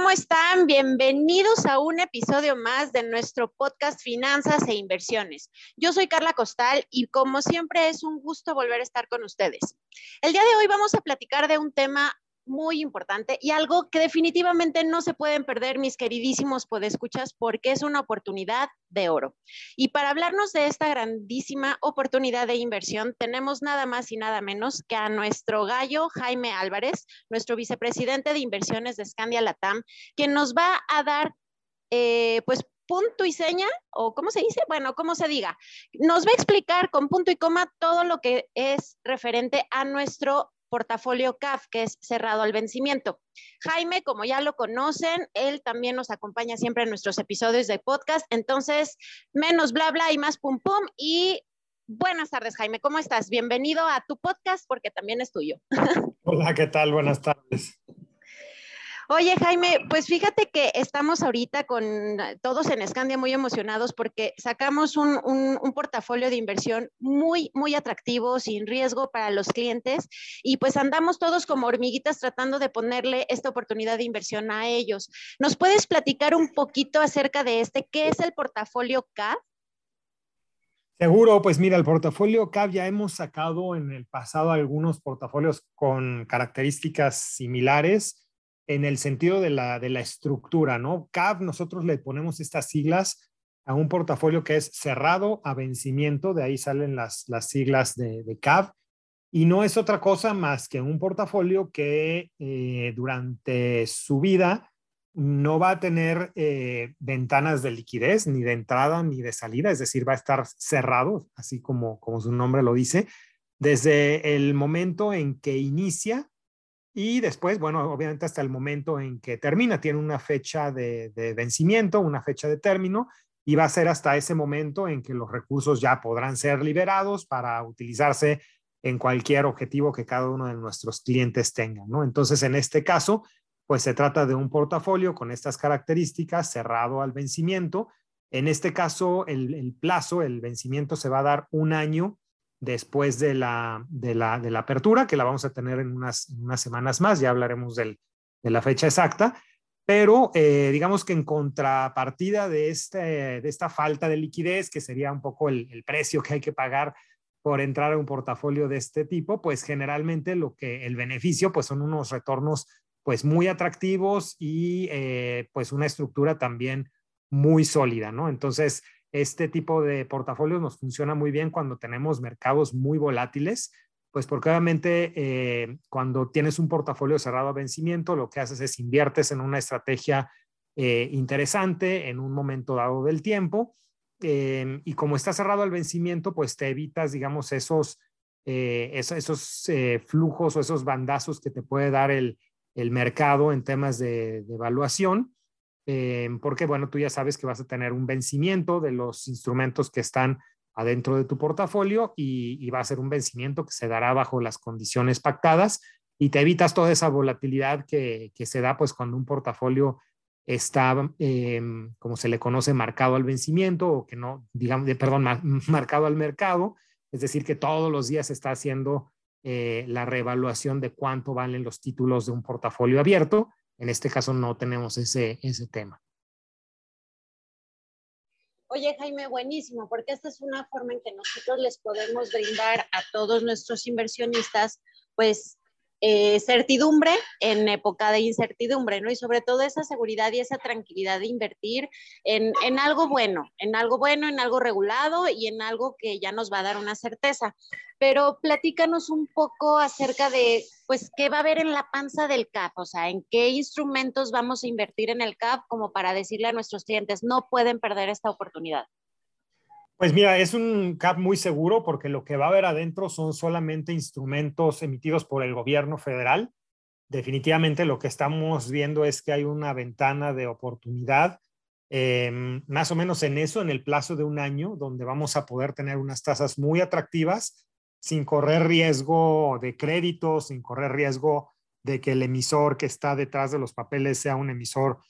¿Cómo están? Bienvenidos a un episodio más de nuestro podcast Finanzas e Inversiones. Yo soy Carla Costal y como siempre es un gusto volver a estar con ustedes. El día de hoy vamos a platicar de un tema muy importante y algo que definitivamente no se pueden perder mis queridísimos podescuchas porque es una oportunidad de oro. Y para hablarnos de esta grandísima oportunidad de inversión, tenemos nada más y nada menos que a nuestro gallo Jaime Álvarez, nuestro vicepresidente de inversiones de Scandia Latam, quien nos va a dar, eh, pues, punto y seña, o cómo se dice, bueno, cómo se diga, nos va a explicar con punto y coma todo lo que es referente a nuestro portafolio CAF, que es cerrado al vencimiento. Jaime, como ya lo conocen, él también nos acompaña siempre en nuestros episodios de podcast. Entonces, menos bla bla y más pum pum. Y buenas tardes, Jaime. ¿Cómo estás? Bienvenido a tu podcast porque también es tuyo. Hola, ¿qué tal? Buenas tardes. Oye, Jaime, pues fíjate que estamos ahorita con todos en Escandia muy emocionados porque sacamos un, un, portafolio de inversión muy, muy atractivo, sin riesgo para los clientes y pues andamos todos como hormiguitas tratando de ponerle esta oportunidad de inversión a ellos. ¿Nos puedes platicar un poquito acerca de este? ¿Qué es el portafolio CAF? Seguro, pues mira, el portafolio CAF ya hemos sacado en el pasado algunos portafolios con características similares en el sentido de la, de la estructura, ¿no? CAV, nosotros le ponemos estas siglas a un portafolio que es cerrado a vencimiento, de ahí salen las, las siglas de, de CAV, y no es otra cosa más que un portafolio que eh, durante su vida no va a tener eh, ventanas de liquidez, ni de entrada ni de salida, es decir, va a estar cerrado, así como, como su nombre lo dice, desde el momento en que inicia y después, bueno, obviamente hasta el momento en que termina, tiene una fecha de, vencimiento, una fecha de término, y va a ser hasta ese momento en que los recursos ya podrán ser liberados para utilizarse en cualquier objetivo que cada uno de nuestros clientes tenga, ¿no? Entonces, en este caso, pues se trata de un portafolio con estas características cerrado al vencimiento. En este caso, el, plazo, el vencimiento se va a dar un año después de la, de la, de la apertura, que la vamos a tener en unas, unas semanas más, ya hablaremos de la fecha exacta, pero eh, digamos que en contrapartida de, este, de esta falta de liquidez, que sería un poco el, el, precio que hay que pagar por entrar a un portafolio de este tipo, pues generalmente lo que el beneficio pues son unos retornos pues muy atractivos y eh, pues una estructura también muy sólida, ¿no? Entonces, este tipo de portafolios nos funciona muy bien cuando tenemos mercados muy volátiles, pues porque obviamente eh, cuando tienes un portafolio cerrado a vencimiento, lo que haces es inviertes en una estrategia eh, interesante en un momento dado del tiempo. Eh, y como está cerrado al vencimiento, pues te evitas, digamos, esos, esos, flujos o esos bandazos que te puede dar el, el mercado en temas de, de evaluación. Eh, porque, bueno, tú ya sabes que vas a tener un vencimiento de los instrumentos que están adentro de tu portafolio y, va a ser un vencimiento que se dará bajo las condiciones pactadas y te evitas toda esa volatilidad que, se da pues cuando un portafolio está, em, como se le conoce, marcado al vencimiento o que no, digamos, perdón, marcado al mercado, es decir, que todos los días se está haciendo eh, la reevaluación de cuánto valen los títulos de un portafolio abierto en este caso no tenemos ese, ese tema. Oye, Jaime, buenísimo, porque esta es una forma en que nosotros les podemos brindar a todos nuestros inversionistas, pues, eh, certidumbre en época de incertidumbre, ¿no? Y sobre todo esa seguridad y esa tranquilidad de invertir en, en, algo bueno, en algo bueno, en algo regulado y en algo que ya nos va a dar una certeza. Pero platícanos un poco acerca de, pues, qué va a haber en la panza del CAP, o sea, en qué instrumentos vamos a invertir en el CAP como para decirle a nuestros clientes, no pueden perder esta oportunidad. Pues mira, es un CAP muy seguro porque lo que va a haber adentro son solamente instrumentos emitidos por el gobierno federal. Definitivamente lo que estamos viendo es que hay una ventana de oportunidad em, más o menos en eso, en el plazo de un año, donde vamos a poder tener unas tasas muy atractivas sin correr riesgo de crédito, sin correr riesgo de que el emisor que está detrás de los papeles sea un emisor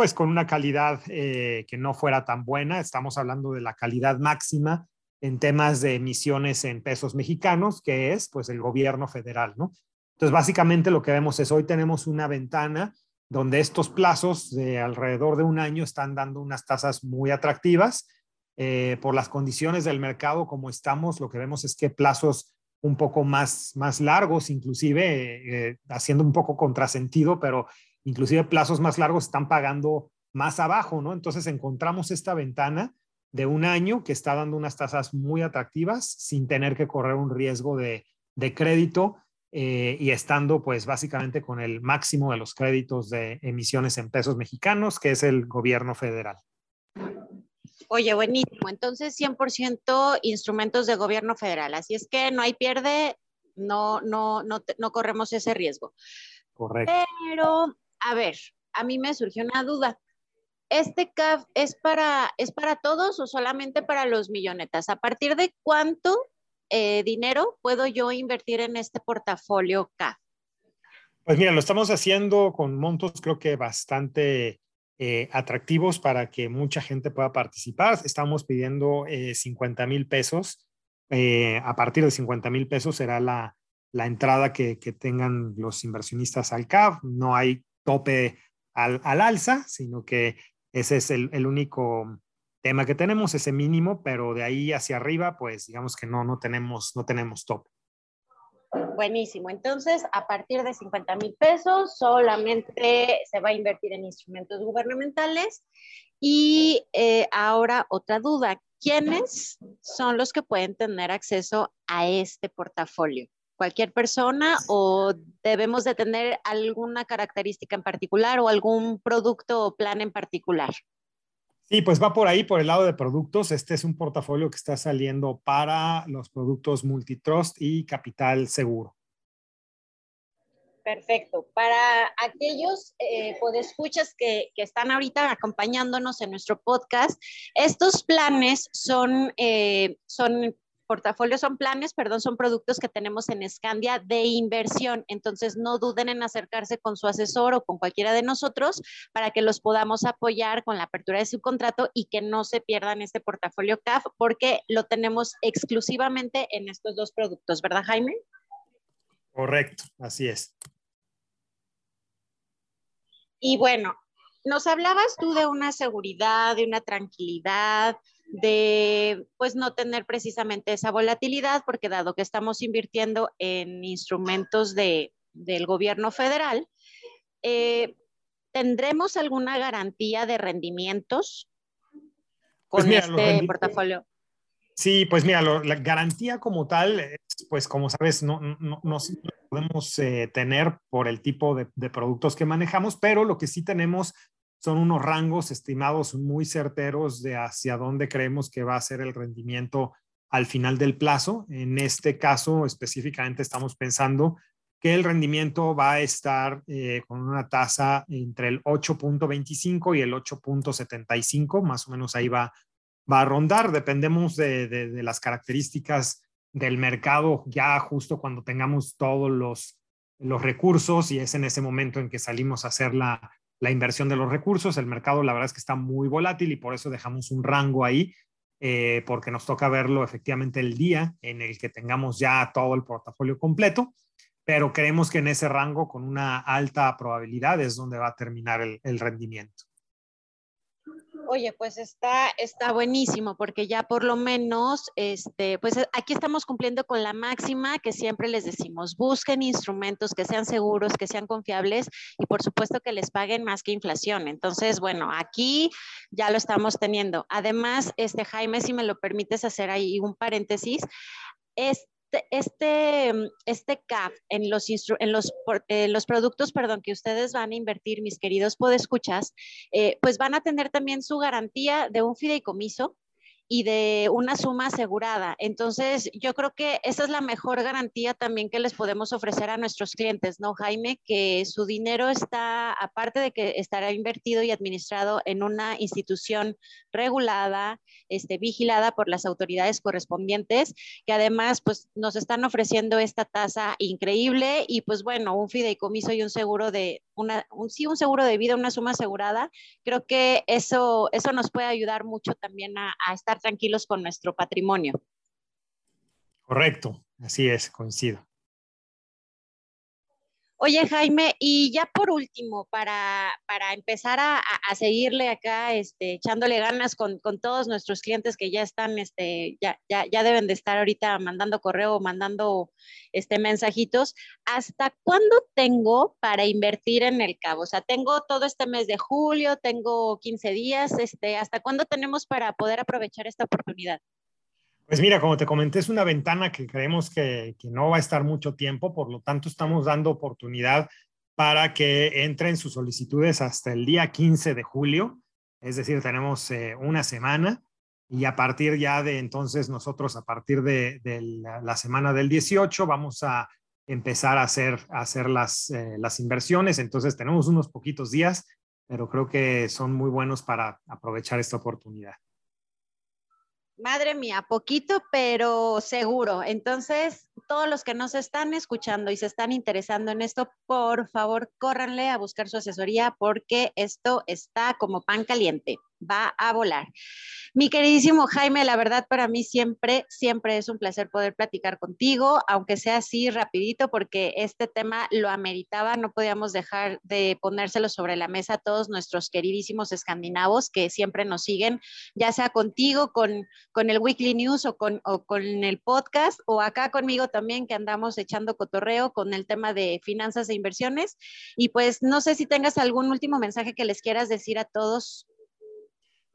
pues con una calidad eh, que no fuera tan buena. Estamos hablando de la calidad máxima en temas de emisiones en pesos mexicanos, que es pues el gobierno federal, ¿no? Entonces, básicamente lo que vemos es hoy tenemos una ventana donde estos plazos de alrededor de un año están dando unas tasas muy atractivas. Eh, por las condiciones del mercado como estamos, lo que vemos es que plazos un poco más, más largos, inclusive eh, haciendo un poco contrasentido, pero inclusive plazos más largos están pagando más abajo, ¿no? Entonces encontramos esta ventana de un año que está dando unas tasas muy atractivas sin tener que correr un riesgo de, crédito eh, y estando pues básicamente con el máximo de los créditos de emisiones en pesos mexicanos, que es el gobierno federal. Oye, buenísimo. Entonces, 100% instrumentos de gobierno federal. Así es que no hay pierde, no, no, no, no corremos ese riesgo. Correcto. Pero, a ver, a mí me surgió una duda. ¿Este CAF es para, es para todos o solamente para los millonetas? ¿A partir de cuánto eh, dinero puedo yo invertir en este portafolio CAF? Pues mira, lo estamos haciendo con montos creo que bastante eh, atractivos para que mucha gente pueda participar. Estamos pidiendo 50 eh, mil pesos. a partir de 50 mil pesos será la, la entrada que, tengan los inversionistas al CAF. No hay tope al, alza, sino que ese es el, único tema que tenemos, ese mínimo, pero de ahí hacia arriba, pues digamos que no, no tenemos, no tenemos tope. Buenísimo. Entonces, a partir de 50 mil pesos, solamente se va a invertir en instrumentos gubernamentales. Y eh, ahora otra duda, ¿quiénes son los que pueden tener acceso a este portafolio? Cualquier persona o debemos de tener alguna característica en particular o algún producto o plan en particular? Sí, pues va por ahí, por el lado de productos. Este es un portafolio que está saliendo para los productos multitrust y capital seguro. Perfecto. Para aquellos eh, podescuchas que, que, están ahorita acompañándonos en nuestro podcast, estos planes son, eh, son portafolios son planes, perdón, son productos que tenemos en Scandia de inversión. Entonces, no duden en acercarse con su asesor o con cualquiera de nosotros para que los podamos apoyar con la apertura de su contrato y que no se pierdan este portafolio CAF porque lo tenemos exclusivamente en estos dos productos, ¿verdad, Jaime? Correcto, así es. Y bueno, nos hablabas tú de una seguridad, de una tranquilidad, de pues no tener precisamente esa volatilidad, porque dado que estamos invirtiendo en instrumentos de, del gobierno federal, eh, ¿tendremos alguna garantía de rendimientos con pues este portafolio? Sí, pues mira, la garantía como tal, pues como sabes, no, no, podemos eh, tener por el tipo de, de, productos que manejamos, pero lo que sí tenemos son unos rangos estimados muy certeros de hacia dónde creemos que va a ser el rendimiento al final del plazo. En este caso específicamente estamos pensando que el rendimiento va a estar eh, con una tasa entre el 8.25 y el 8.75, más o menos ahí va, va a rondar. Dependemos de, de, las características del mercado ya justo cuando tengamos todos los, los recursos y es en ese momento en que salimos a hacer la, la inversión de los recursos. El mercado, la verdad es que está muy volátil y por eso dejamos un rango ahí, eh, porque nos toca verlo efectivamente el día en el que tengamos ya todo el portafolio completo, pero creemos que en ese rango, con una alta probabilidad, es donde va a terminar el rendimiento. Oye, pues está, está buenísimo porque ya por lo menos, este, pues eh, aquí estamos cumpliendo con la máxima que siempre les decimos, busquen instrumentos que sean seguros, que sean confiables y por supuesto que les paguen más que inflación. Entonces, bueno, aquí ya lo estamos teniendo. Además, este Jaime, si me lo permites hacer ahí un paréntesis, es este, este, mm, este CAF en los, en los, los productos perdón, que ustedes van a invertir, mis queridos podescuchas, eh, pues van a tener también su garantía de un fideicomiso y de una suma asegurada. Entonces, yo creo que esa es la mejor garantía también que les podemos ofrecer a nuestros clientes, ¿no, Jaime? Que su dinero está, aparte de que estará invertido y administrado en una institución regulada, este, vigilada por las autoridades correspondientes, que además, pues, nos están ofreciendo esta tasa increíble y, pues, bueno, un fideicomiso y un seguro de, un, sí, un seguro de vida, una suma asegurada, creo que eso, eso nos puede ayudar mucho también a, a estar tranquilos con nuestro patrimonio. Correcto, así es, coincido. Oye, Jaime, y ya por último, para, para empezar a, a, seguirle acá, este, echándole ganas con, con, todos nuestros clientes que ya están, este, ya, ya, ya deben de estar ahorita mandando correo, mandando este, mensajitos, ¿hasta cuándo tengo para invertir en el cabo? O sea, tengo todo este mes de julio, tengo 15 días, este, ¿hasta cuándo tenemos para poder aprovechar esta oportunidad? Pues mira, como te comenté, es una ventana que creemos que, no va a estar mucho tiempo, por lo tanto estamos dando oportunidad para que entren sus solicitudes hasta el día 15 de julio, es decir, tenemos eh, una semana y a partir ya de entonces nosotros, a partir de, la, semana del 18, vamos a empezar a hacer, a hacer las, eh, las inversiones, entonces tenemos unos poquitos días, pero creo que son muy buenos para aprovechar esta oportunidad. Madre mía, poquito, pero seguro. Entonces, todos los que nos están escuchando y se están interesando en esto, por favor, córranle a buscar su asesoría porque esto está como pan caliente, va a volar. Mi queridísimo Jaime, la verdad para mí siempre, siempre es un placer poder platicar contigo, aunque sea así rapidito, porque este tema lo ameritaba, no podíamos dejar de ponérselo sobre la mesa a todos nuestros queridísimos escandinavos que siempre nos siguen, ya sea contigo, con, con el Weekly News o con, o con el podcast, o acá conmigo también que andamos echando cotorreo con el tema de finanzas e inversiones. Y pues no sé si tengas algún último mensaje que les quieras decir a todos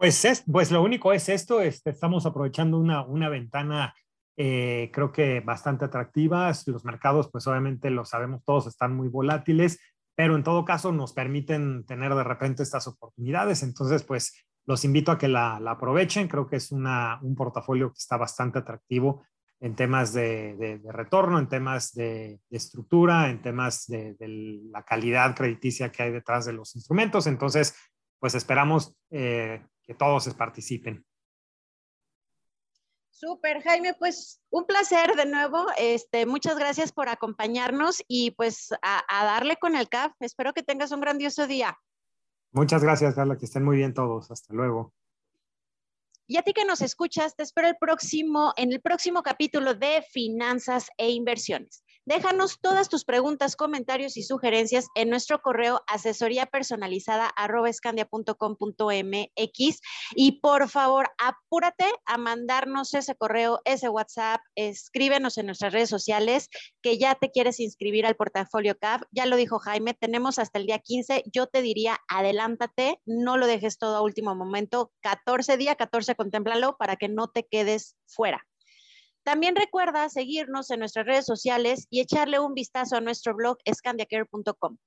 pues, es, pues lo único es esto, este, estamos aprovechando una, una ventana eh, creo que bastante atractiva. Los mercados, pues obviamente lo sabemos todos, están muy volátiles, pero en todo caso nos permiten tener de repente estas oportunidades. Entonces, pues los invito a que la, la aprovechen. Creo que es una, un portafolio que está bastante atractivo en temas de, de, de retorno, en temas de, de estructura, en temas de, la calidad crediticia que hay detrás de los instrumentos. Entonces, pues esperamos eh, que todos participen. Súper, Jaime, pues un placer de nuevo. Este, muchas gracias por acompañarnos y pues a, a, darle con el CAF. Espero que tengas un grandioso día. Muchas gracias, Carla, que estén muy bien todos. Hasta luego. Y a ti que nos escuchas, te espero el próximo, en el próximo capítulo de Finanzas e Inversiones. Déjanos todas tus preguntas, comentarios y sugerencias en nuestro correo asesoría personalizada y por favor apúrate a mandarnos ese correo, ese WhatsApp, escríbenos en nuestras redes sociales que ya te quieres inscribir al portafolio CAF. Ya lo dijo Jaime, tenemos hasta el día 15. Yo te diría, adelántate, no lo dejes todo a último momento. 14 días, 14 contémplalo para que no te quedes fuera. También recuerda seguirnos en nuestras redes sociales y echarle un vistazo a nuestro blog scandiacare.com.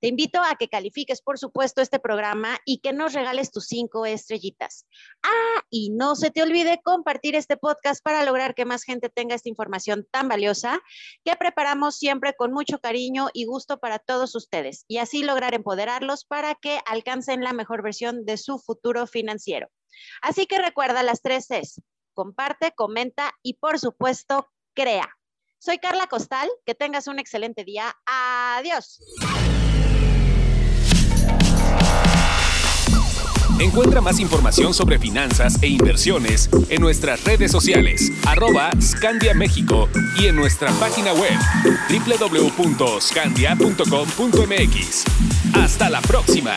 Te invito a que califiques, por supuesto, este programa y que nos regales tus cinco estrellitas. Ah, y no se te olvide compartir este podcast para lograr que más gente tenga esta información tan valiosa que preparamos siempre con mucho cariño y gusto para todos ustedes y así lograr empoderarlos para que alcancen la mejor versión de su futuro financiero. Así que recuerda las tres Cs comparte, comenta y por supuesto, crea. Soy Carla Costal, que tengas un excelente día. Adiós. Encuentra más información sobre finanzas e inversiones en nuestras redes sociales, arroba Scandia México y en nuestra página web www.scandia.com.mx. Hasta la próxima.